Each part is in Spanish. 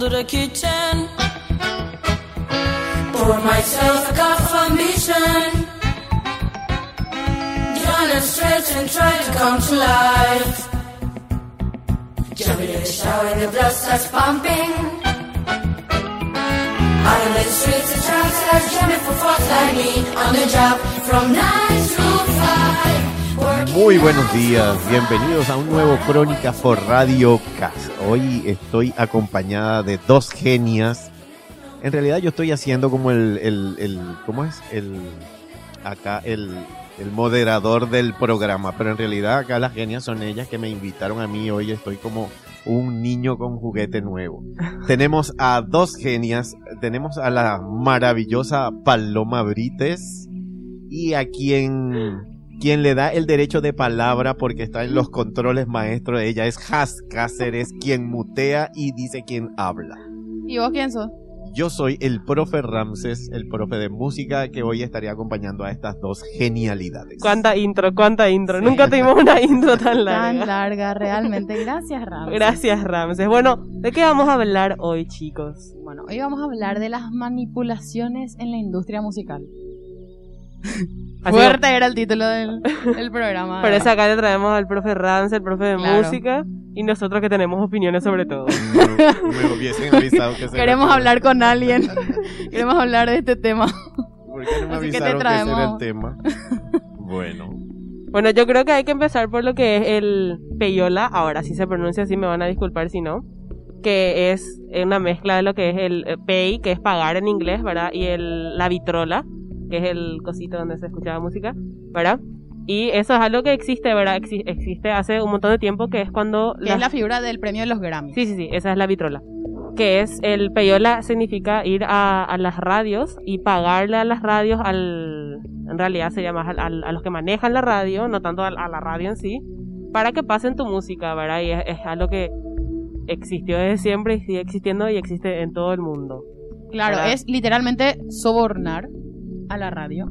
to the kitchen. Pour myself a cup of ambition. Yawn and stretch and try to come to life. Jump in the shower and the blood starts pumping. Out in the streets, the traffic starts jamming for folks like me on the job from 9 to 5. Muy buenos días, bienvenidos a un nuevo Crónica por Radio Cast. Hoy estoy acompañada de dos genias. En realidad yo estoy haciendo como el, el, el ¿cómo es? El, acá el, el moderador del programa, pero en realidad acá las genias son ellas que me invitaron a mí. Hoy estoy como un niño con juguete nuevo. tenemos a dos genias, tenemos a la maravillosa Paloma Brites y a quien quien le da el derecho de palabra porque está en los controles maestros de ella es Has Cáceres, quien mutea y dice quién habla. ¿Y vos quién sos? Yo soy el profe Ramses, el profe de música que hoy estaría acompañando a estas dos genialidades. Cuánta intro, cuánta intro. Nunca tuvimos una intro tan Tan larga. larga, realmente. Gracias, Ram. Gracias, Ramses. Bueno, ¿de qué vamos a hablar hoy, chicos? Bueno, hoy vamos a hablar de las manipulaciones en la industria musical. Así Fuerte era el título del, del programa. Por eso acá le traemos al profe Ramses, el profe de Claro. música, y nosotros que tenemos opiniones sobre todo. Me hubiesen avisado que se Queremos era- hablar con alguien. Queremos hablar de este tema. ¿Por qué no me Así que te que ese era el traemos. tema? Bueno, Bueno, yo creo que hay que empezar por lo que es el peyola, ahora sí se pronuncia así, me van a disculpar si no, que es una mezcla de lo que es el eh, pay, que es pagar en inglés, ¿verdad? Y el, la vitrola, que es el cosito donde se escuchaba música, ¿verdad? Y eso es algo que existe, ¿verdad? Exi- existe hace un montón de tiempo, que es cuando... Que es la figura del premio de los Grammys. Sí, sí, sí, esa es la vitrola. Que es el peyola significa ir a, a las radios y pagarle a las radios al. En realidad sería más al- al- a los que manejan la radio, no tanto a, la radio en sí, para que pasen tu música, ¿verdad? Y es, es algo que existió desde siempre y sigue existiendo y existe en todo el mundo. Claro, ¿verdad? es literalmente sobornar a la radio.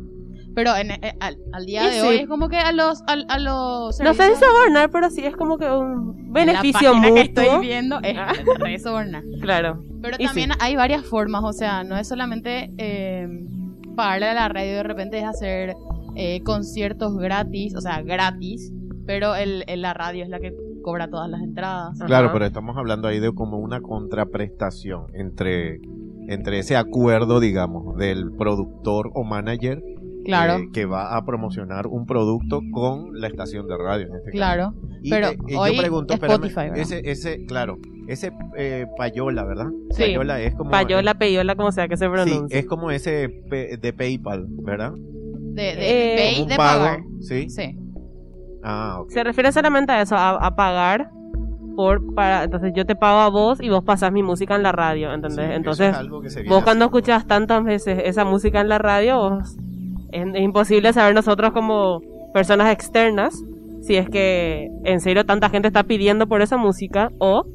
Pero en, eh, al, al día Y de sí. hoy es como que a los, a, los No sé si sobornar, pero sí es como que un beneficio en la mutuo. que estoy viendo es Ah. re sobornar. Claro. Pero Y también hay varias formas, o sea, no es solamente eh, pagarle a la radio, de repente es hacer eh, conciertos gratis, o sea, gratis, pero el, el- la radio es la que cobra todas las entradas. claro, Ajá. pero estamos hablando ahí de como una contraprestación entre, entre ese acuerdo, digamos, del productor o manager Claro, eh, que va a promocionar un producto con la estación de radio en este caso. claro. Y, Pero eh, eh, hoy yo pregunto, espérame, Spotify, ¿verdad? ese, ese, claro, ese eh, payola, ¿verdad? Sí. Payola es como Payola, peyola, como sea que se sí, pronuncie. es como ese pe- de PayPal, ¿verdad? De, de, Eh, pay, Como un de pago, pagar. sí. Sí. Ah, ok. Se refiere solamente a eso, a, a pagar por para entonces yo te pago a vos y vos pasás mi música en la radio, ¿entendés? entonces es algo que se viene vos cuando escuchas tantas veces esa música en la radio, vos- es, es imposible saber nosotros como personas externas si es que en serio tanta gente está pidiendo por esa música o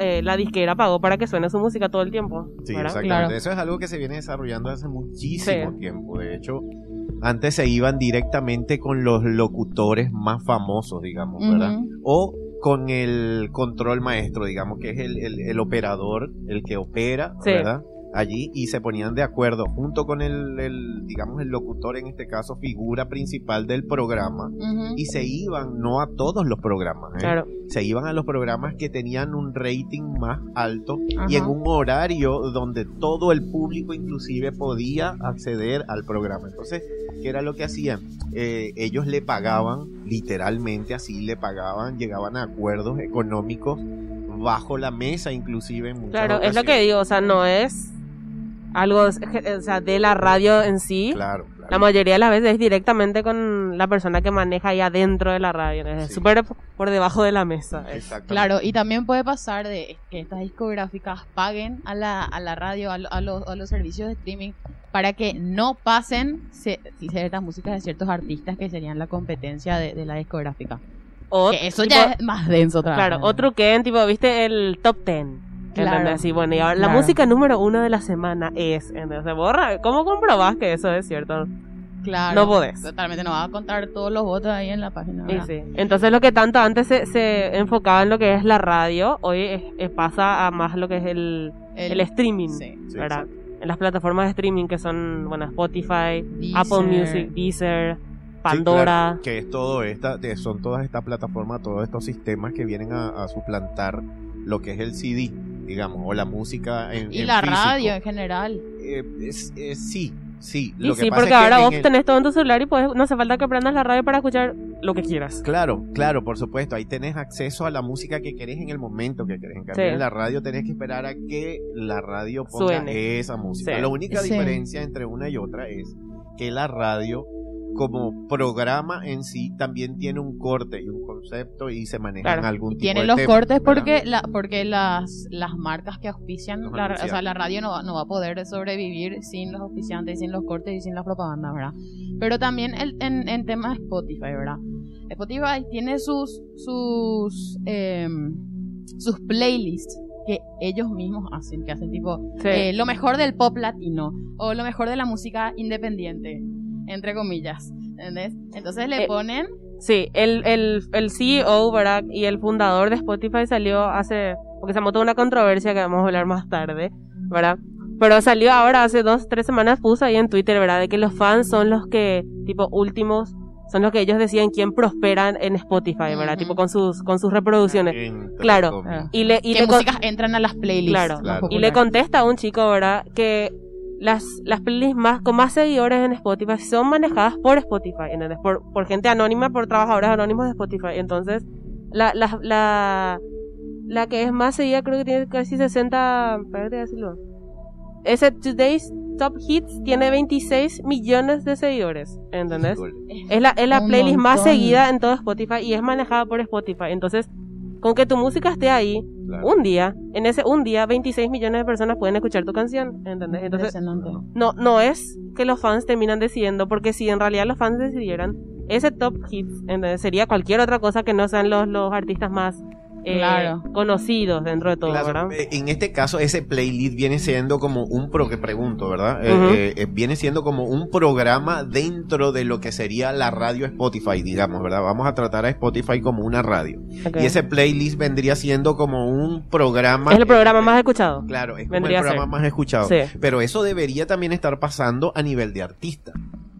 eh, la disquera pagó para que suene su música todo el tiempo. Sí, ¿verdad? exactamente. Claro. Eso es algo que se viene desarrollando hace muchísimo Sí. tiempo. De hecho, antes se iban directamente con los locutores más famosos, digamos, ¿verdad? O con el control maestro, digamos, que es el, el- el operador, el que opera, Sí. ¿verdad? Allí y se ponían de acuerdo junto con el, el, digamos, el locutor, en este caso, figura principal del programa. Y se iban, no a todos los programas, ¿eh? Claro. se iban a los programas que tenían un rating más alto y en un horario donde todo el público inclusive podía acceder al programa. Entonces, ¿qué era lo que hacían? Eh, ellos le pagaban, literalmente así le pagaban, llegaban a acuerdos económicos bajo la mesa inclusive en muchas Claro, es lo que digo, o sea, no es algo o sea, de la radio en sí. Claro, claro. La mayoría de las veces es directamente con la persona que maneja ahí adentro de la radio. Es Sí. súper por debajo de la mesa. Claro, y también puede pasar de que estas discográficas paguen a la, a la radio, a, lo- a los, a los servicios de streaming, para que no pasen ciertas músicas de ciertos artistas que serían la competencia de, de la discográfica. O, Que eso tipo, ya es más denso otra Claro, otro que tipo, viste el top ten. Claro. ¿Entendés? Sí, bueno, y ahora la música número uno de la semana es. Entonces, borra. ¿Cómo comprobás que eso es cierto? Claro. No podés. Totalmente, no va a contar todos los votos ahí en la página. Sí. Entonces lo que tanto antes se, se enfocaba en lo que es la radio, hoy es- es- pasa a más lo que es el, el, El- streaming, sí. Sí, ¿verdad? En las plataformas de streaming que son, bueno, Spotify, Deezer. Apple Music, Deezer, Sí, Pandora. claro, que es todo esta, son todas estas plataformas, todos estos sistemas que vienen a, a suplantar lo que es el CD, digamos, o la música en Y en la físico. radio en general. Eh, es- es- sí, sí. Y Lo que sí, pasa porque es que ahora vos el- tenés todo en tu celular y puedes, no hace falta que prendas la radio para escuchar lo que quieras. Claro, claro, por supuesto. Ahí tenés acceso a la música que querés en el momento que querés. En cambio, Sí. en la radio tenés que esperar a que la radio ponga Suene. esa música. Sí. La única Sí. diferencia entre una y otra es que la radio, como programa en sí, también tiene un corte y un concepto y se maneja Claro. en algún tipo Tiene de los tema, cortes ¿verdad? porque la, porque las, las marcas que auspician, Los la, o sea, la radio no, va- no va a poder sobrevivir sin los auspiciantes, sin los cortes y sin la propaganda, ¿verdad? Pero también el- en, en tema de Spotify, ¿verdad? Spotify tiene sus sus em, sus playlists que ellos mismos hacen, que hacen tipo Sí. eh, lo mejor del pop latino o lo mejor de la música independiente, entre comillas, ¿entendés? Entonces le Eh, ponen Sí, el, el, el CEO, ¿verdad? Y el fundador de Spotify salió hace, porque se montó una controversia que vamos a hablar más tarde, ¿verdad? Pero salió ahora hace dos, tres semanas, puso ahí en Twitter, ¿verdad? De que los fans son los que, tipo, últimos, son los que ellos decían quién prosperan en Spotify, ¿verdad? Ujú. Tipo, con sus, con sus reproducciones. Entre Claro. Y le, y qué le músicas entran a las playlists. Claro. Claro. Y le contesta a un chico, ¿verdad? Que las, las playlists más, con más seguidores en Spotify son manejadas por Spotify, ¿entendés? Por, por gente anónima, por trabajadores anónimos de Spotify. Entonces, la, la, la, la que es más seguida creo que tiene casi 60... Espérate, decirlo. Ese Today's Top Hits tiene 26 millones de seguidores, ¿entendés? Es la, es la playlist más seguida en todo Spotify y es manejada por Spotify. Entonces, con que tu música esté ahí, Claro. un día, en ese un día, 26 millones de personas pueden escuchar tu canción, ¿entendés? Entonces, no, no es que los fans terminan decidiendo, porque si en realidad los fans decidieran, ese top hits, ¿entendés? Sería cualquier otra cosa que no sean los, los artistas más eh, Claro. conocidos dentro de todo, Claro, ¿verdad? eh, En este caso, ese playlist viene siendo como un pro que pregunto, ¿verdad? Eh, eh, eh, viene siendo como un programa dentro de lo que sería la radio Spotify, digamos, ¿verdad? Vamos a tratar a Spotify como una radio. Ok. Y ese playlist vendría siendo como un programa. es el programa eh, más escuchado. Claro, es como vendría el a programa ser. más escuchado. Sí. Pero eso debería también estar pasando a nivel de artista.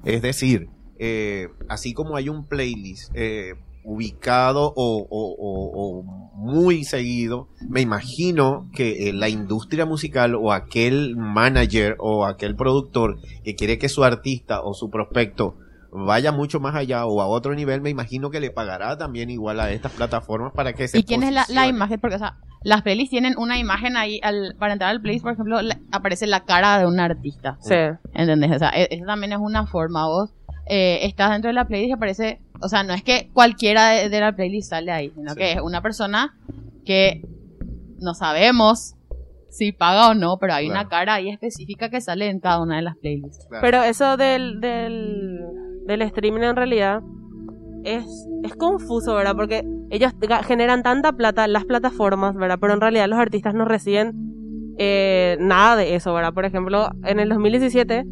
Es decir, eh, así como hay un playlist eh, ubicado o, o- o- o muy seguido, me imagino que eh, la industria musical o aquel manager o aquel productor que quiere que su artista o su prospecto vaya mucho más allá o a otro nivel, me imagino que le pagará también igual a estas plataformas para que se ¿Y quién es la, imagen? Porque, o sea, las playlists tienen una imagen ahí, al, para entrar al playlist, por ejemplo, la- aparece la cara de un artista. Sí. ¿Entendés? O sea, e- eso también es una forma. Vos eh, estás dentro de la playlist y aparece. O sea, no es que cualquiera de, de la playlist sale ahí, sino Sí. que es una persona que no sabemos si paga o no, pero hay Claro. una cara ahí específica que sale en cada una de las playlists. Claro. Pero eso del, del, del streaming en realidad es, es confuso, ¿verdad? Porque ellos generan tanta plata, las plataformas, ¿verdad? Pero en realidad los artistas no reciben eh, nada de eso, ¿verdad? Por ejemplo, en el 2017,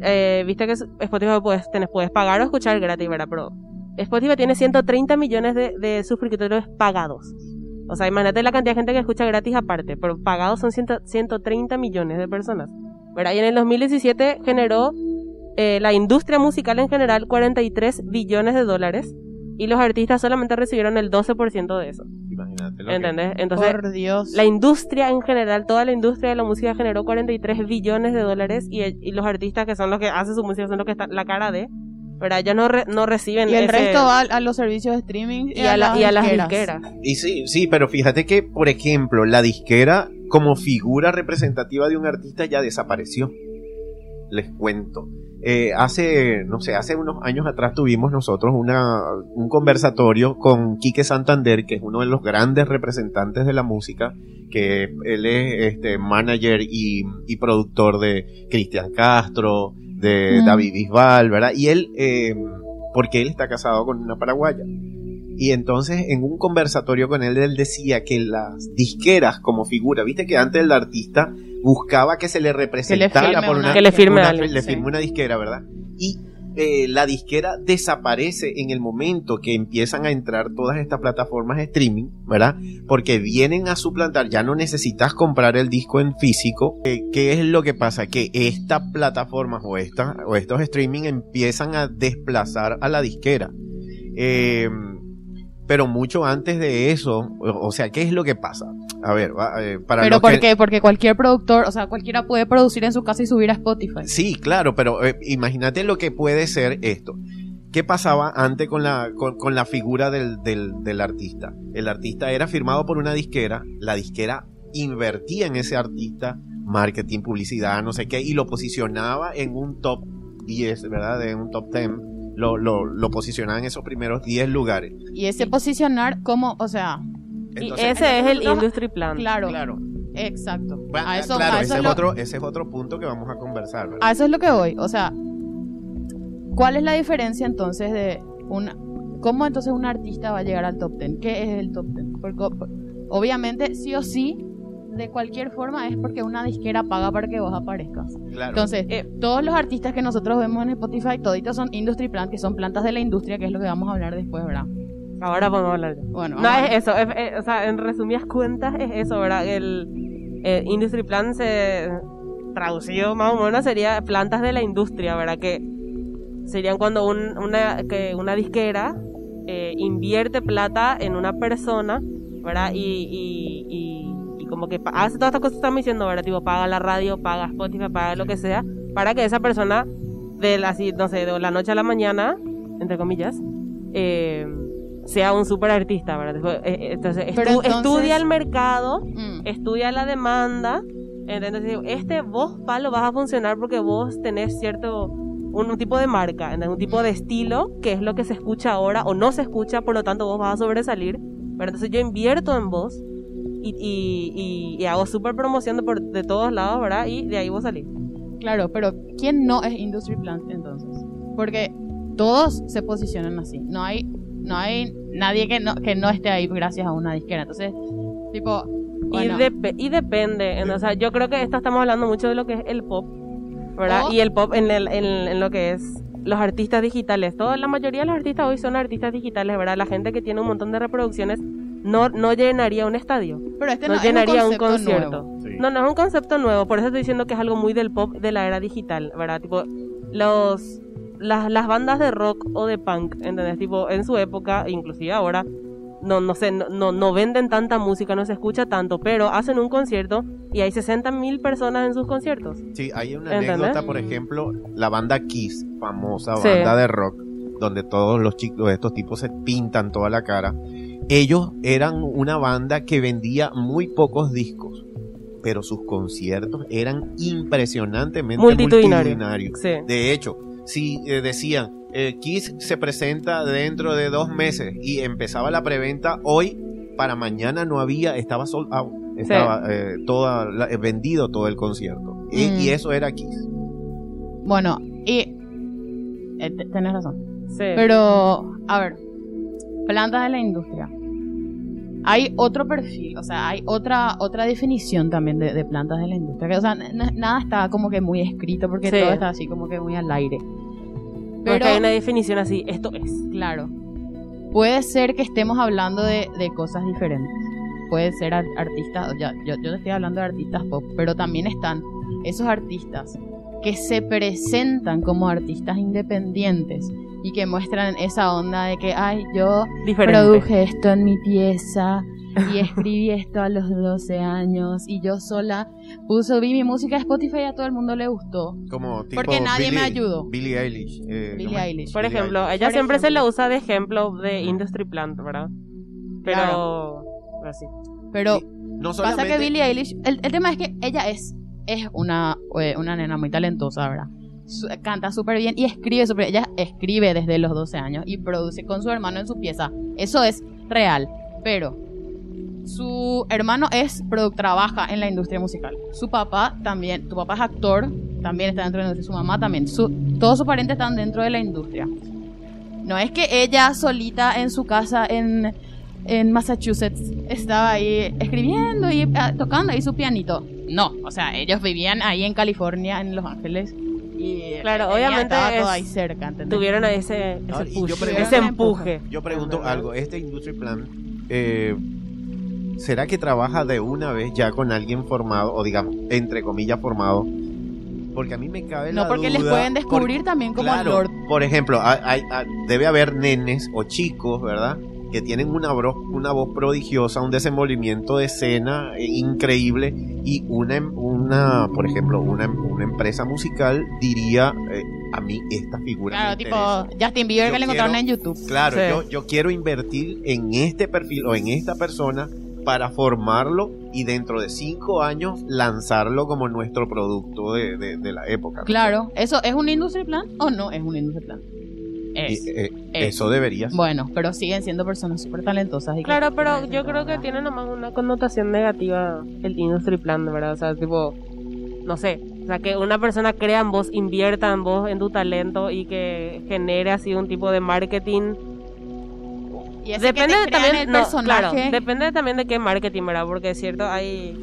eh, viste que Spotify puedes, tenés, puedes pagar o escuchar gratis, ¿verdad? Pero Spotify tiene 130 millones de, de suscriptores pagados. O sea, imagínate la cantidad de gente que escucha gratis aparte, pero pagados son 100 130 millones de personas. ¿verdad? Y en el 2017 generó eh, la industria musical en general 43 billones de dólares y los artistas solamente recibieron el 12% de eso. Imagínate lo que- ¿Entendés? Entonces, Por Dios. la industria en general, toda la industria de la música generó 43 billones de dólares y, y los artistas que son los que hacen su música son los que están la cara de, ¿verdad? Ellos no, re- no reciben y el ese- resto va a, a los servicios de streaming y a, la- y a las disqueras. Y sí, sí, pero fíjate que, por ejemplo, la disquera como figura representativa de un artista ya desapareció. Les cuento. Eh, hace, no sé, hace unos años atrás tuvimos nosotros una, un conversatorio con Quique Santander, que es uno de los grandes representantes de la música, que él es este, manager y, y productor de Cristian Castro, de Mm. David Bisbal, ¿verdad? Y él, eh, porque él está casado con una paraguaya. Y entonces en un conversatorio con él, él decía que las disqueras como figura, viste que antes el artista buscaba que se le representara por una- una, Que le firme una- le sí. firme una disquera, ¿verdad? Y eh, la disquera desaparece en el momento que empiezan a entrar todas estas plataformas de streaming, ¿verdad? Porque vienen a suplantar, ya no necesitas comprar el disco en físico. Eh, ¿Qué es lo que pasa? Que estas plataformas o, esta, o estos streaming empiezan a desplazar a la disquera. Eh, pero mucho antes de eso, o, sea, ¿qué es lo que pasa? A ver, eh, para Pero ¿por que- qué? Porque cualquier productor, o sea, cualquiera puede producir en su casa y subir a Spotify. Sí, claro, pero eh, imagínate lo que puede ser esto. ¿Qué pasaba antes con la, con, con la figura del, del, del artista? El artista era firmado por una disquera, la disquera invertía en ese artista, marketing, publicidad, no sé qué, y lo posicionaba en un top 10, ¿verdad? En un top 10. Lo, lo, lo posicionaba en esos primeros 10 lugares. Y ese posicionar como, o sea, Y ese es el industry plan. claro, claro. exacto. Bueno, A eso, claro, a ese eso es, es lo- otro, ese es otro punto que vamos a conversar. ¿verdad? a eso es lo que voy. O sea, ¿cuál es la diferencia entonces de una... ¿Cómo entonces un artista va a llegar al top 10? ¿Qué es el top 10? Porque obviamente, sí o sí, de cualquier forma es porque una disquera paga para que vos aparezcas. Claro. Entonces, Eh, todos los artistas que nosotros vemos en Spotify, toditos son industry plant, que son plantas de la industria, que es lo que vamos a hablar después, ¿verdad? Ahora podemos hablar ya. Bueno, No, vamos a- es eso, es- es- o sea, en resumidas cuentas es eso, ¿verdad? El, eh, Industry Plan se traducido más o menos sería plantas de la industria, ¿verdad? Que serían cuando un- una, que una disquera eh, invierte plata en una persona, ¿verdad? Y, y, y como que hace todas estas cosas que estamos diciendo, ¿verdad? Tipo, paga la radio, paga Spotify, paga lo que sea, para que esa persona, de la, así, no sé, de la noche a la mañana, entre comillas, eh, sea un super artista, ¿verdad? Después, eh, eh, Entonces, Pero estu- entonces- estudia el mercado, Mm. estudia la demanda, entonces este vos, palo, vas a funcionar porque vos tenés cierto, un, un tipo de marca, ¿entendés? un tipo de estilo, que es lo que se escucha ahora o no se escucha, por lo tanto vos vas a sobresalir, ¿verdad? Entonces yo invierto en vos y, y, y- y hago super promoción de, por, de todos lados, ¿verdad? Y de ahí vos salís. Claro, pero ¿quién no es industry plant entonces? Porque todos se posicionan así. No hay, no hay nadie que no, que no esté ahí gracias a una disquera. Entonces, tipo, bueno, Y, y depende, en- o sea, yo creo que esto estamos hablando mucho de lo que es el pop, ¿verdad? Y el pop en, el- en, en lo que es los artistas digitales. Toda, la mayoría de los artistas hoy son artistas digitales, ¿verdad? La gente que tiene un montón de reproducciones no, no llenaría un estadio, pero este no, no, llenaría es un concierto. Sí. No, no es un concepto nuevo, por eso estoy diciendo que es algo muy del pop de la era digital, ¿verdad? Tipo, los las, las bandas de rock o de punk, ¿entendés? Tipo, en su época, inclusive ahora, no, no sé, no, no, no venden tanta música, no se escucha tanto, pero hacen un concierto y hay 60 mil personas en sus conciertos. Sí, hay una ¿Entendés? anécdota, por ejemplo, la banda Kiss, famosa Sí. banda de rock, donde todos los chicos de estos tipos se pintan toda la cara. Ellos eran una banda que vendía muy pocos discos, pero sus conciertos eran impresionantemente Multitudinario. multitudinarios. Sí. De hecho, si eh, decían, eh, Kiss se presenta dentro de dos meses y empezaba la preventa hoy, para mañana no había, estaba sold out, estaba eh, toda, la- eh, vendido todo el concierto. Y, Mm. y eso era Kiss. Bueno, y eh, te- tenés razón. Sí. Pero, a ver, plantas de la industria. Hay otro perfil, o sea, hay otra otra definición también de, de plantas de la industria. Que, o sea, nada está como que muy escrito porque Sí. todo está así como que muy al aire. Porque Pero, hay una definición así, esto es. claro, puede ser que estemos hablando de, de cosas diferentes. Puede ser ar- artistas, ya, yo, yo te estoy hablando de artistas pop, pero también están esos artistas que se presentan como artistas independientes y que muestran esa onda de que, ay, yo Diferente. produje esto en mi pieza y escribí esto a los 12 años y yo sola puse, vi mi música a Spotify y a todo el mundo le gustó. Como tipo Porque nadie me ayudó. Billie Eilish. eh. Por Billie ejemplo, Eilish. ella Por siempre se la usa de ejemplo de Industry Plant, ¿verdad? Pero, Claro. pero sí. Pero Sí, no pasa que Billie Eilish, el, el tema es que ella es, es una, eh, una nena muy talentosa, ¿verdad? Canta súper bien y escribe súper Ella escribe desde los 12 años y produce con su hermano en su pieza. Eso es real. Pero su hermano es trabaja en la industria musical. Su papá también, tu papá es actor, también está dentro de la industria. Su mamá también. Su, todos sus parientes están dentro de la industria. No es que ella solita en su casa en, en Massachusetts estaba ahí escribiendo y ah, tocando ahí su pianito. No, o sea, ellos vivían ahí en California, en Los Ángeles, Y Claro, obviamente todo es- ahí cerca, ¿entendés? Tuvieron ese, ese, yo pregunto- empuje. Yo pregunto algo, este Industry Plan, eh, ¿será que trabaja de una vez ya con alguien formado, o digamos, entre comillas, formado? Porque a mí me cabe la No, porque les pueden descubrir por- también como claro, Lord. Por ejemplo, hay- hay- hay- debe haber nenes o chicos, ¿verdad? Que tienen una, bro- una voz prodigiosa, un desenvolvimiento de escena eh, increíble y una, em- una por ejemplo, una, em- una empresa musical diría, eh, a mí esta figura Claro, me tipo. Justin Bieber Yo que le encontraron quiero- en YouTube. Claro, Sí. yo, yo quiero invertir en este perfil o en esta persona para formarlo y dentro de cinco años lanzarlo como nuestro producto de, de- de la época. Claro, ¿eso es un industry plan o no es un industry plan? Es. Y, eh, es. Eso debería ser. Bueno, pero siguen siendo personas súper talentosas. y Claro, pero yo creo que tiene nomás una connotación negativa el industry plan, ¿verdad? O sea, tipo, no sé, o sea, que una persona crea en vos, invierta en vos, en tu talento y que genere así un tipo de marketing. Y ese Depende que también, el no, personaje. claro, depende también de qué marketing, ¿verdad? Porque es cierto, hay,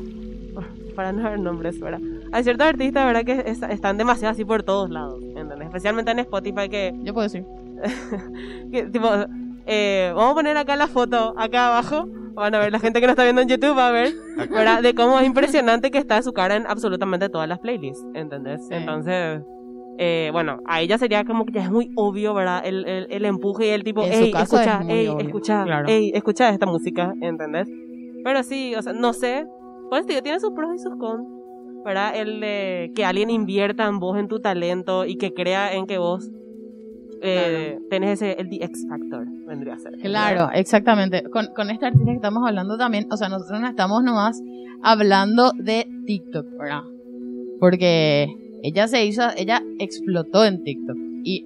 para no dar nombres, ¿verdad? Hay ciertos artistas, ¿verdad? Que es- están demasiado así por todos lados, ¿entendés? Especialmente en Spotify que Yo puedo decir. que, tipo, eh, vamos a poner acá la foto, acá abajo. Van a ver, la gente que nos está viendo en YouTube va a ver, ¿verdad? De cómo es impresionante que está su cara en absolutamente todas las playlists, ¿entendés? Sí. Entonces, eh, bueno, ahí ya sería como que ya es muy obvio, ¿verdad? El, el, el empuje y el tipo, caso escucha, es obvio, escucha, claro. hey, escucha esta música, ¿entendés? Pero sí, o sea, no sé, pues tío, tiene sus pros y sus cons, ¿verdad? El de que alguien invierta en vos, en tu talento y que crea en que vos eh, tenés ese, el The X Factor, vendría a ser. Claro, exactamente. Con, con esta artista que estamos hablando también, o sea, nosotros no estamos nomás hablando de TikTok, ¿verdad? Porque ella se hizo, ella explotó en TikTok y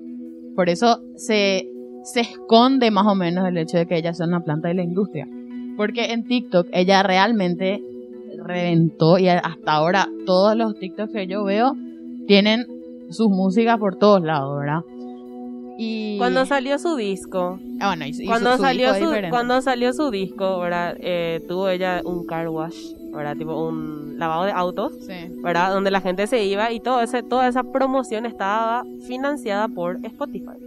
por eso se, se esconde más o menos el hecho de que ella sea una planta de la industria. Porque en TikTok ella realmente reventó y hasta ahora todos los TikToks que yo veo tienen sus músicas por todos lados, ¿verdad? Y Cuando salió su disco, Ah, bueno, y, y su- cuando su salió disco su, cuando salió su disco, ¿verdad? Eh, tuvo ella un car wash, ¿verdad? Tipo un lavado de autos, Sí. ¿verdad? Donde la gente se iba y todo ese, toda esa promoción estaba financiada por Spotify.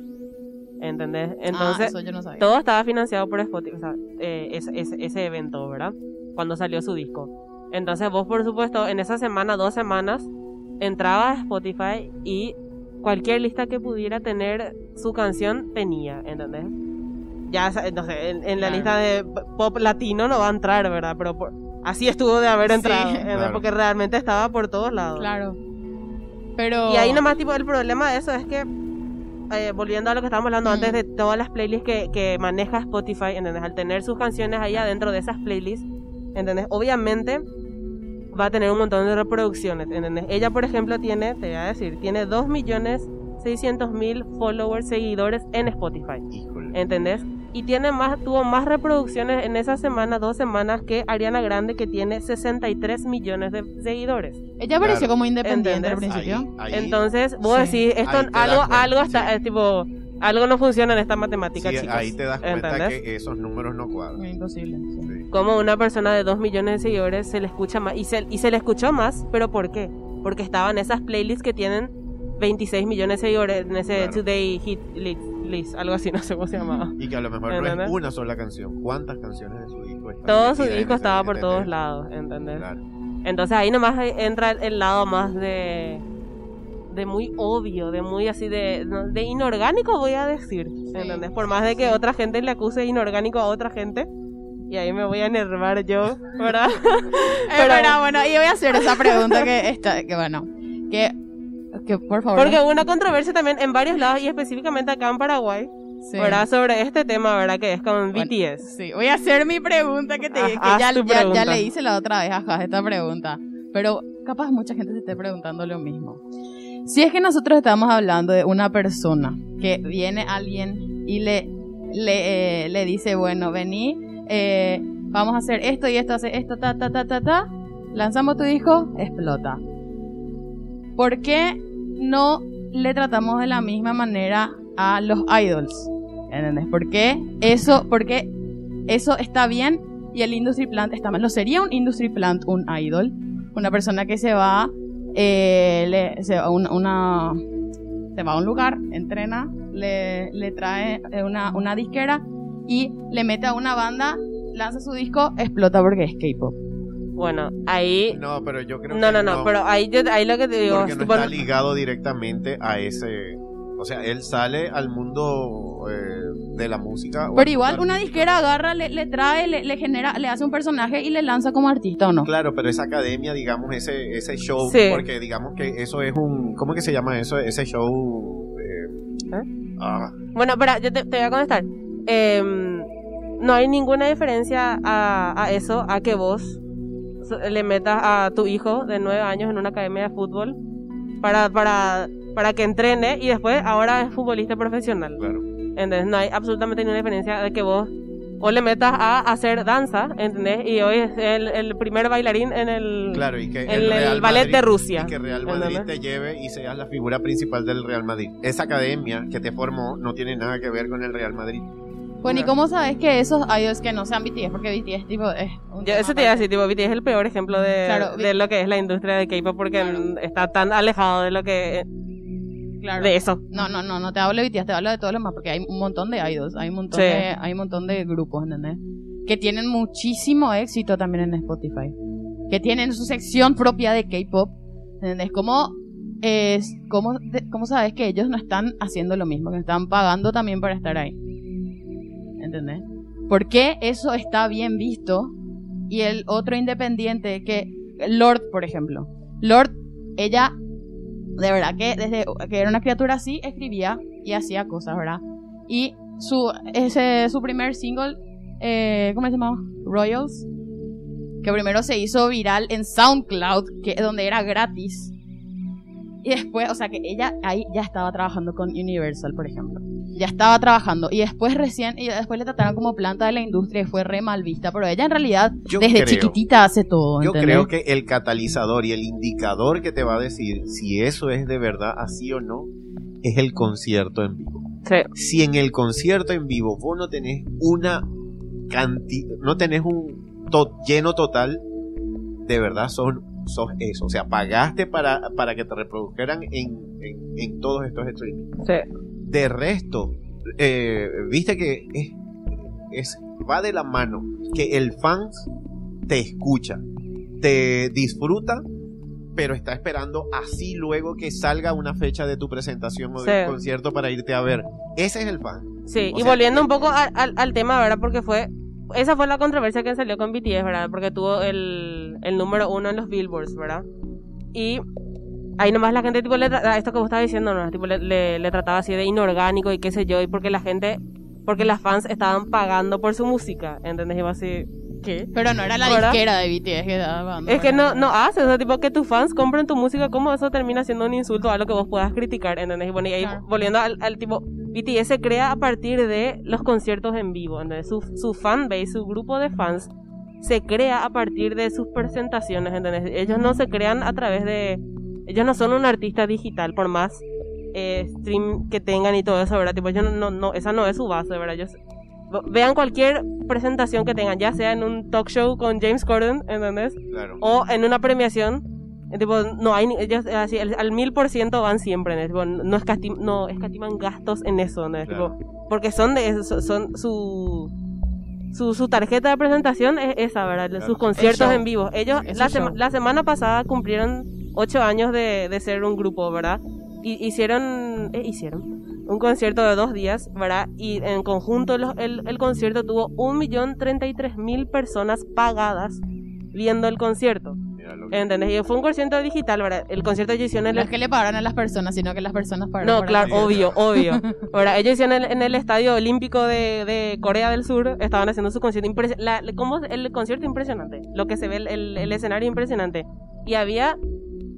¿Entendés? Entonces, ah, eso yo no sabía. todo estaba financiado por Spotify, o sea, eh, ese, ese, ese evento, ¿verdad? Cuando salió su disco. Entonces vos, por supuesto, en esa semana, dos semanas, entrabas a Spotify y cualquier lista que pudiera tener su canción tenía, ¿entendés? Ya, no sé, en, en la Claro. lista de pop latino no va a entrar, ¿verdad? Pero por- así estuvo de haber Sí. entrado, ¿entendés? Claro. Porque realmente estaba por todos lados. Claro. Pero. Y ahí nomás, tipo, el problema de eso es que, eh, volviendo a lo que estábamos hablando Mm. antes de todas las playlists que, que maneja Spotify, ¿entendés? Al tener sus canciones ahí adentro de esas playlists, ¿entendés? Obviamente va a tener un montón de reproducciones, ¿entendés? Ella, por ejemplo, tiene, te voy a decir, tiene 2.600.000 followers, seguidores en Spotify, Híjole. ¿entendés? Y tiene más, tuvo más reproducciones en esa semana, dos semanas, que Ariana Grande, que tiene 63 millones de seguidores. Ella apareció Claro. como independiente al principio. Ahí- ahí- Entonces, vos Sí. decís, esto algo, algo está, sí. es tipo, algo no funciona en esta matemática, sí, chicos. ahí te das cuenta ¿Entendés? que esos números no cuadran. Es imposible. sí. Como una persona de 2 millones de seguidores se le escucha más, y se, y se le escuchó más, pero ¿por qué? Porque estaban esas playlists que tienen 26 millones de seguidores en ese Claro. Today Hit List, list, algo así, no sé cómo se llamaba. Y que a lo mejor no ¿Entendés? es una sola canción. ¿Cuántas canciones de su disco están Todo su disco estaba por todos lados, ¿entendés? Claro. Entonces ahí nomás entra el lado más de de muy obvio, de muy así de, de inorgánico voy a decir, ¿entendés? Por más de que otra gente le acuse inorgánico a otra gente y ahí me voy a enervar yo, ¿verdad? Eh, bueno, bueno, y voy a hacer esa pregunta que está, que bueno, que, que por favor. Porque hubo una controversia también en varios lados y específicamente acá en Paraguay, sí. ¿verdad? Sobre este tema, ¿verdad? Que es con Bueno, BTS. Sí, voy a hacer mi pregunta que te Ah, que ya, ya, ya le hice la otra vez a esta pregunta. Pero capaz mucha gente se esté preguntando lo mismo. Si es que nosotros estamos hablando de una persona que viene alguien y le, le, eh, le dice, bueno, vení, eh, vamos a hacer esto y esto, hace esto, ta, ta, ta, ta, ta, lanzamos tu disco, explota. ¿Por qué no le tratamos de la misma manera a los idols? ¿Entendés? ¿Por qué eso, porque eso está bien y el industry plant está mal? ¿No sería un industry plant un idol? Una persona que se va eh, le- se, va a un- una, se va a un lugar, entrena, le, le trae eh, una, una disquera y le mete a una banda, lanza su disco, explota porque es K-pop. Bueno, ahí... No, pero yo creo No, que no, no, pero ahí, yo- ahí lo que te digo... porque no está ligado directamente a ese... O sea, él sale al mundo eh, de la música. o Pero al igual una disquera agarra, le, le trae, le, le genera, le hace un personaje y le lanza como artista o no. Claro, pero esa academia, digamos, ese, ese show, Sí. porque digamos que eso es un... ¿Cómo que se llama eso? Ese show... eh, ¿Eh? ah, Bueno, espera, yo te, te voy a contestar. Em, no hay ninguna diferencia a, a eso, a que vos le metas a tu hijo de nueve años en una academia de fútbol para, para, para que entrene y después ahora es futbolista profesional. claro. ¿Entendés? No hay absolutamente ninguna diferencia de que vos o le metas a hacer danza, ¿entendés? Y hoy es el, el primer bailarín en el, Claro, y que en el Real ballet Madrid- de Rusia. Y que Real Madrid ¿entendés? te lleve y seas la figura principal del Real Madrid. Esa academia que te formó no tiene nada que ver con el Real Madrid. Bueno, ¿y cómo sabes que esos idols que no sean BTS? Porque BTS, tipo, es un Yo, eso te iba a decir, tipo, BTS es el peor ejemplo de, Claro, de lo que es la industria de K-pop porque Claro. está tan alejado de lo que Claro. de eso. No, no, no, no te hablo de BTS, te hablo de todos los más, porque hay un montón de idols, hay un montón, Sí. de, hay un montón de grupos, ¿entendés? Que tienen muchísimo éxito también en Spotify. Que tienen su sección propia de K-pop, ¿entendés? ¿Cómo, es, cómo, ¿Cómo sabes que ellos no están haciendo lo mismo? Que están pagando también para estar ahí. ¿Entendés? ¿Por qué eso está bien visto? Y el otro independiente, que Lord, por ejemplo. Lord, ella de verdad que desde que era una criatura así, escribía y hacía cosas, ¿verdad? Y su, ese, su primer single, eh, ¿cómo se llamaba? Royals, que primero se hizo viral en SoundCloud, que, donde era gratis. Y después, o sea que ella ahí ya estaba trabajando con Universal, por ejemplo. Ya estaba trabajando. Y después recién, y después le trataron como planta de la industria y fue re mal vista. Pero ella en realidad, Yo desde creo- chiquitita hace todo. Yo ¿entendés? creo que el catalizador y el indicador que te va a decir si eso es de verdad así o no es el concierto en vivo. Sí. Si en el concierto en vivo vos no tenés una cantidad, no tenés un to- lleno total, de verdad son sos eso. O sea, pagaste para, para que te reprodujeran en, en, en todos estos streaming. Sí. De resto, eh, viste que es, es- va de la mano que el fan te escucha, te disfruta, pero está esperando así luego que salga una fecha de tu presentación o de Sí. un concierto para irte a ver. Ese es el fan. Sí, O y sea, volviendo eh, un poco al, al- al tema, ¿verdad? Porque fue. Esa fue la controversia que salió con BTS, ¿verdad? Porque tuvo el, el número uno en los Billboards, ¿verdad? Y ahí nomás la gente, tipo, le tra- esto que vos estabas diciendo, ¿no? Tipo, le, le- le trataba así de inorgánico y qué sé yo, y porque la gente. Porque las fans estaban pagando por su música, ¿entendés? Iba así. ¿Qué? Pero no era la ¿Verdad? disquera de BTS que estaba pagando Es que no, no hace, o sea, tipo que tus fans compren tu música, ¿cómo eso termina siendo un insulto a lo que vos puedas criticar? ¿Entendés? Y bueno, y ahí Claro. volviendo al, al tipo, BTS se crea a partir de los conciertos en vivo, ¿entendés? Su, su fanbase, su grupo de fans, se crea a partir de sus presentaciones, ¿entendés? Ellos no se crean a través de... Ellos no son un artista digital, por más eh, stream que tengan y todo eso, ¿verdad? Tipo, ellos no, no, no, esa no es su base, ¿verdad? Ellos vean cualquier presentación que tengan, ya sea en un talk show con James Corden, ¿entendés? Claro. o en una premiación tipo no hay ellos eh, así al, mil por ciento van siempre ¿no? Tipo, no escatim- no escatiman gastos en eso ¿no? Claro. Tipo, porque son de eso, son su su, su tarjeta de presentación es esa verdad Claro. sus conciertos en vivo ellos la, sema- semana pasada cumplieron ocho años de, de ser un grupo verdad y hicieron eh, hicieron un concierto de dos días, ¿verdad? Y en conjunto los- el, el concierto tuvo un millón treinta y tres mil personas pagadas viendo el concierto. Mira lo que- ¿Entendés? Y fue un concierto digital, ¿verdad? El concierto ellos hicieron en No el... es que le pagaran a las personas, sino que las personas pagaron. No, claro, Sí, obvio, claro. obvio. ¿verdad? Ellos hicieron en el, en el Estadio Olímpico de, de Corea del Sur, estaban haciendo su concierto. Impresi- la- ¿cómo? El concierto impresionante. Lo que se ve, el, el- el escenario impresionante. Y había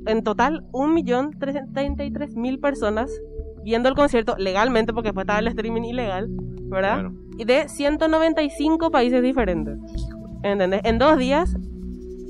en total un millón treinta y tres mil personas viendo el concierto legalmente, porque después estaba el streaming ilegal, ¿verdad? Claro. y de 195 países diferentes. ¿Entendés? En dos días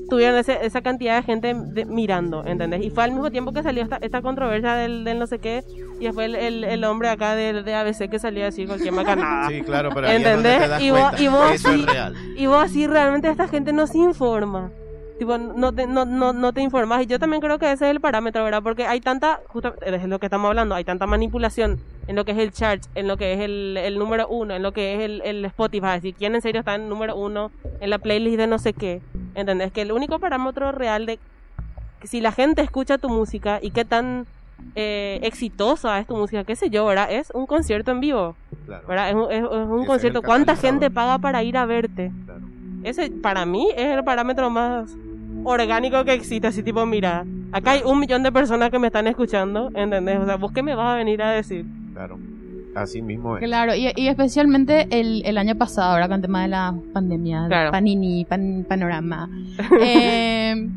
tuvieron ese- esa cantidad de gente de- mirando, ¿entendés? Y fue al mismo tiempo que salió esta, esta controversia del, del no sé qué, y después el, el, el hombre acá de, de ABC que salió a decir cualquier macanada. Sí, claro, pero ahí es donde ¿Entendés? te das Y vos- y vos Eso sí. es real. Y vos así realmente esta gente no se informa. Tipo, no te, no, no, no te informas. Y yo también creo que ese es el parámetro, ¿verdad? Porque hay tanta, justamente, es lo que estamos hablando, hay tanta manipulación en lo que es el chart, en lo que es el, el número uno, en lo que es el, el Spotify. Es decir, quién en serio está en número uno, en la playlist de no sé qué. ¿Entendés? Que el único parámetro real de si la gente escucha tu música y qué tan eh, exitosa es tu música, qué sé yo, ¿verdad? Es un concierto en vivo, Claro, ¿verdad? Es un, es- es un Ese concierto. ¿Cuánta gente paga para ir a verte? claro. Ese, para mí, es el parámetro más orgánico que existe. Así tipo, mira, acá hay un millón de personas que me están escuchando, ¿entendés? O sea, ¿vos qué me vas a venir a decir? claro. Así mismo es. Claro, y, y especialmente el, el año pasado, ahora con el tema de la pandemia, Claro. Panini, pan- Panorama. eh,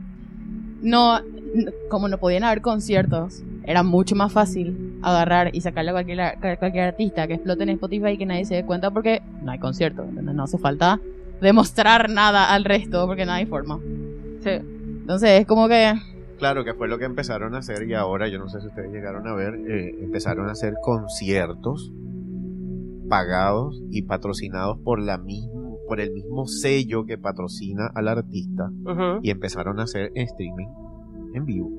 no, como no podían haber conciertos, era mucho más fácil agarrar y sacarle a cualquier, a cualquier artista que explote en Spotify y que nadie se dé cuenta porque no hay concierto, ¿entendés? no hace falta demostrar nada al resto porque no hay forma. Sí. Entonces es como que Claro, que fue lo que empezaron a hacer y ahora, yo no sé si ustedes llegaron a ver, eh, empezaron a hacer conciertos pagados y patrocinados por la mismo, por el mismo sello que patrocina al artista y empezaron a hacer streaming en vivo.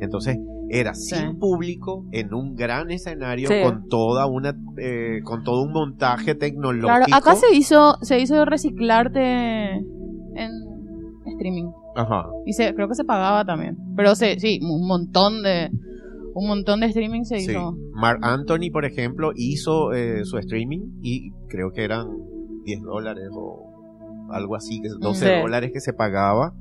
Entonces era Sí. sin público en un gran escenario Sí. con toda una, eh, con todo un montaje tecnológico. Claro, acá se hizo, se hizo reciclarte en streaming. Ajá. Y se, creo que se pagaba también. Pero se, sí, un montón de un montón de streaming se Sí. hizo. Mark Anthony, por ejemplo, hizo eh, su streaming y creo que eran 10 dólares o algo así, que 12 Sí. dólares que se pagaba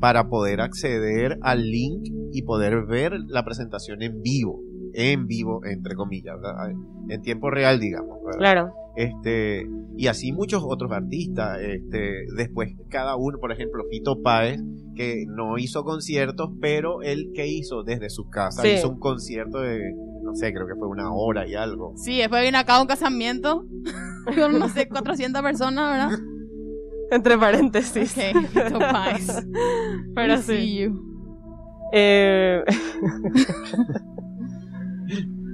para poder acceder al link y poder ver la presentación en vivo, en vivo, entre comillas, ¿verdad? en tiempo real, digamos. ¿verdad? Claro. Este, y así muchos otros artistas. Este, después cada uno, por ejemplo, Fito Páez, que no hizo conciertos, pero él que hizo desde su casa, Sí. hizo un concierto de, no sé, creo que fue una hora y algo. Sí, después viene acá un casamiento con, no sé, 400 personas, ¿verdad? Entre paréntesis. Ok, Fito Páez. Pero We sí. see you. Eh,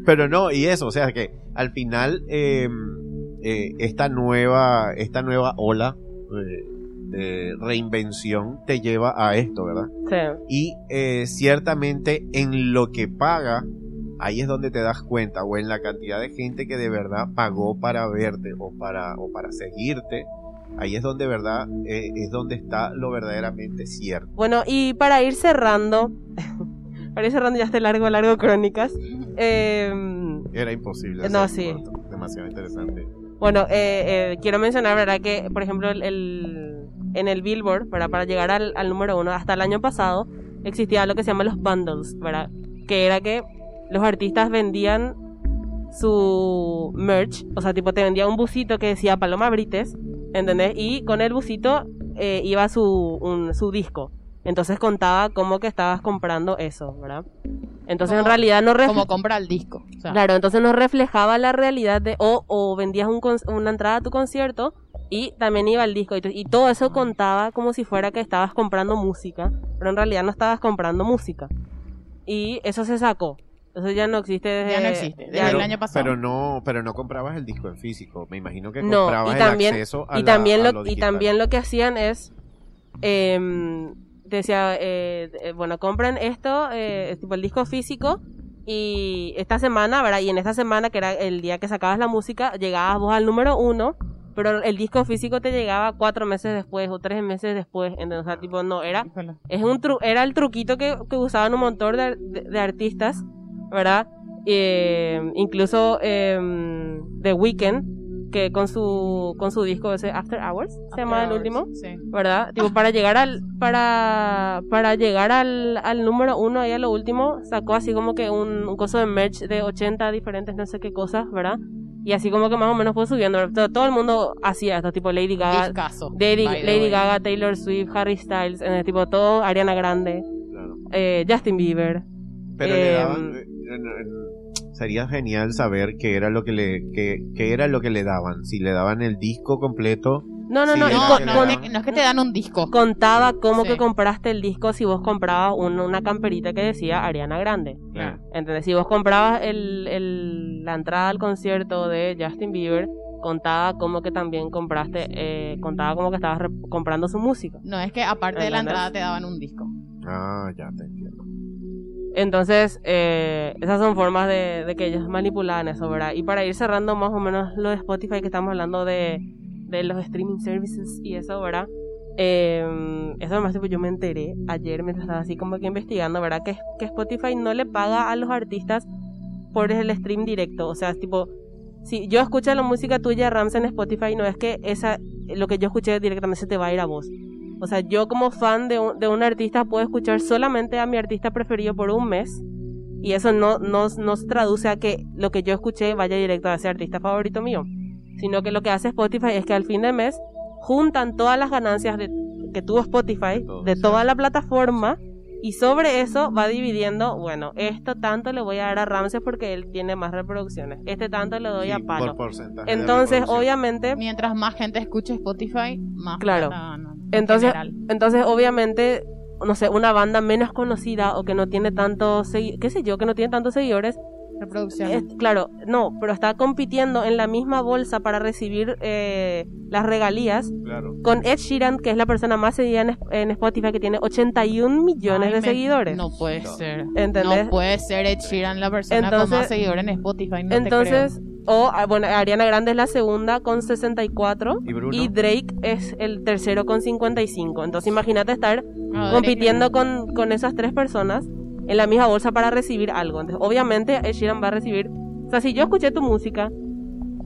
Pero no, y eso, o sea que al final eh, eh, esta nueva, esta nueva ola eh, de reinvención te lleva a esto, ¿verdad? sí. Y eh, ciertamente en lo que paga, ahí es donde te das cuenta, o en la cantidad de gente que de verdad pagó para verte o para, o para seguirte, ahí es donde verdad eh, es donde está lo verdaderamente cierto. Bueno, y para ir cerrando, para ir cerrando ya este largo, largo crónicas. eh, Era imposible. No, sí. corto, Demasiado interesante. Bueno, eh, eh, quiero mencionar, ¿verdad? Que, por ejemplo, el, en el Billboard, ¿verdad? Para llegar al, al número uno, hasta el año pasado, existía lo que se llama los bundles, ¿verdad? Que era que los artistas vendían su merch, o sea, tipo te vendía un busito que decía Paloma Brites, ¿entendés? Y con el busito eh, iba su, un- su disco. Entonces contaba cómo que estabas comprando eso, ¿verdad? Entonces en realidad no Como compra el disco. O sea, Claro, entonces no reflejaba la realidad de, o, o vendías un con- una entrada a tu concierto y también iba el disco y, todo eso contaba como si fuera que estabas comprando música, pero en realidad no estabas comprando música. Y eso se sacó. Eso ya no existe desde... Ya no existe, desde el no- año pasado. Pero no, pero no comprabas el disco en físico. Me imagino que No, comprabas y también, el acceso a y la- también a lo, y también lo que hacían es em, decía eh, eh, bueno compren esto eh, tipo el disco físico y esta semana verdad y en esta semana que era el día que sacabas la música llegabas vos al número uno pero el disco físico te llegaba cuatro meses después o tres meses después entonces o sea, tipo no era es un tru- era el truquito que, que usaban un montón de, de- de artistas, ¿verdad? Eh, incluso eh, The Weeknd, que con su con su disco ese After Hours, se llama el último, Sí. ¿verdad? Tipo, para llegar al para para llegar al, al número uno y a lo último sacó así como que un, un coso de merch de 80 diferentes no sé qué cosas, ¿verdad? Y así como que más o menos fue subiendo. Todo, todo el mundo hacía esto, tipo Lady Gaga, Lady, Lady. Gaga, Taylor Swift, Harry Styles, en el tipo todo, Ariana Grande, Claro. eh, Justin Bieber. Pero le Em, daban, eh, en- en- sería genial saber qué era lo que le, qué, qué era lo que le daban. Si le daban el disco completo, No, no, Sí, no, No, no, no es que te dan un disco. contaba cómo Sí. que compraste el disco si vos comprabas un- una camperita que decía Ariana Grande. Claro. ¿Entendés? Si vos comprabas el, el- la entrada al concierto de Justin Bieber, contaba como que también compraste, eh, contaba como que estabas re- comprando su música. No, es que aparte de la entrada te daban un disco. Ah, ya te entiendo. Entonces, eh, esas son formas de, que ellos manipulaban eso, ¿verdad? Y para ir cerrando más o menos lo de Spotify, que estamos hablando de, los streaming services y eso, ¿verdad? Eh, eso más tipo yo me enteré ayer mientras estaba así como que investigando, ¿verdad? Que, que Spotify no le paga a los artistas por el stream directo. O sea, es tipo, si yo escucho la música tuya, Rams, en Spotify, no es que esa, lo que yo escuché directamente se te va a ir a vos. O sea, yo como fan de un, de un artista puedo escuchar solamente a mi artista preferido por un mes. Y eso no, no, no se traduce a que lo que yo escuché vaya directo a ese artista favorito mío. Sino que lo que hace Spotify es que al fin de mes juntan todas las ganancias de, que tuvo Spotify Todo, de sí. toda la plataforma y sobre eso va dividiendo, bueno, esto tanto le voy a dar a Ramses porque él tiene más reproducciones, este tanto le doy Sí, a por Palo. porcentaje de Entonces, obviamente, Mientras más gente escuche Spotify, más Claro. ganan, en Entonces, entonces obviamente, no sé, una banda menos conocida o que no tiene tantos, qué sé yo, que no tiene tantos seguidores, reproducciones. es- claro, no, pero está compitiendo en la misma bolsa para recibir eh, las regalías Claro. con Ed Sheeran, que es la persona más seguida en, en Spotify, que tiene 81 millones Ay, de me- seguidores. No puede No. ser. ¿Entendés? No puede ser Ed Sheeran la persona con más seguidores en Spotify. No Entonces, o ah, bueno, Ariana Grande es la segunda con 64 ¿Y y Drake es el tercero con 55. Entonces, imagínate estar creo. compitiendo con, con esas tres personas en la misma bolsa para recibir algo. Entonces, obviamente, Ed Sheeran va a recibir. O sea, si yo escuché tu música,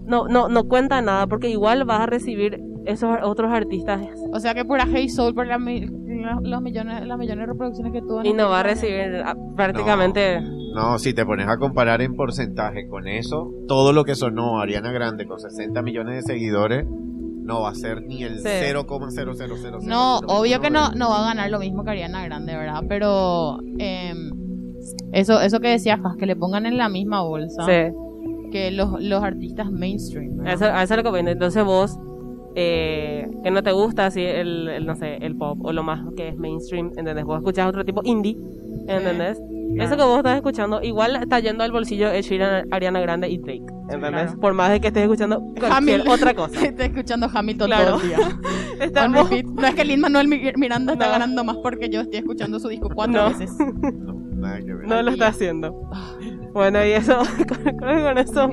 no, no, no cuenta nada, porque igual vas a recibir esos otros artistas O sea que pura Hey Soul por la los millones, las millones de reproducciones que tuvo. y no va a recibir ah, prácticamente. No, si te pones a comparar en porcentaje con eso, todo lo que sonó Ariana Grande con 60 millones de seguidores no va a ser ni el Sí. 0,0000. No, obvio que no, no va a ganar lo mismo que Ariana Grande, ¿verdad? Pero em, eso, eso que decías, que le pongan en la misma bolsa Sí. que los, los artistas mainstream. ¿verdad? Eso, a eso es lo que voy. Entonces vos, eh, que no te gusta así el, el, no sé, el pop o lo más que es mainstream, ¿entendés? Vos escuchás otro tipo indie, ¿entendés? Eso que vos estás escuchando, igual está yendo al bolsillo Ed Sheeran, Ariana Grande y Drake, ¿entendés? claro. Por más de que estés escuchando cualquier Hamil- otra cosa. Estoy escuchando Hamilton Claro. todo el día. Estamos-. No es que Lin Manuel Mi- Miranda está ganando más porque yo estoy escuchando su disco cuatro No. veces. No, nada que ver. No lo está haciendo. Bueno, y eso, con, con eso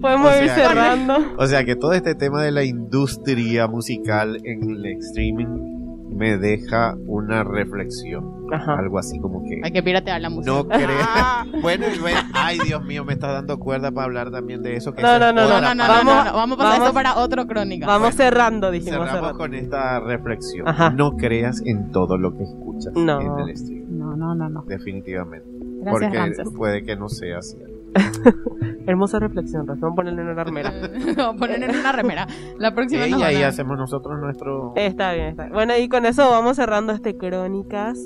podemos O ir cerrando. O sea que todo este tema de la industria musical en el streaming me deja una reflexión. Ajá. Algo así como que... Hay que piratear la música. No creas. bueno, y ve- ay Dios mío, me estás dando cuerda para hablar también de eso. Que No, no, no, No, no, no, Vamos- no, no. Vamos a pasar vamos- eso para otra crónica. Vamos cerrando, dijimos. Cerramos cerrando. con esta reflexión. Ajá. No creas en todo lo que escuchas No. en el streaming. No, no, no, no. Definitivamente. Gracias, Porque Ramses. puede que no sea así. Hermosa reflexión, Rafa. Vamos a ponerle en una armera. No, ponen en una remera. La próxima y nos ahí van a- hacemos nosotros nuestro... Está bien, está bien. Bueno, y con eso vamos cerrando este Crónicas.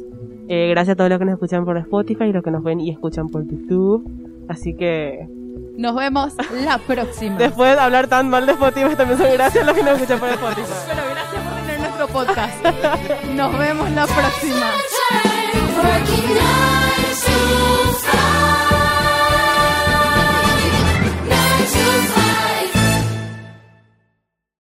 Eh, gracias a todos los que nos escuchan por Spotify y los que nos ven y escuchan por YouTube. Así que Nos vemos la próxima. después de hablar tan mal de Spotify, también son gracias a los que nos escuchan por Spotify. Pero gracias por tener nuestro podcast. Nos vemos la próxima.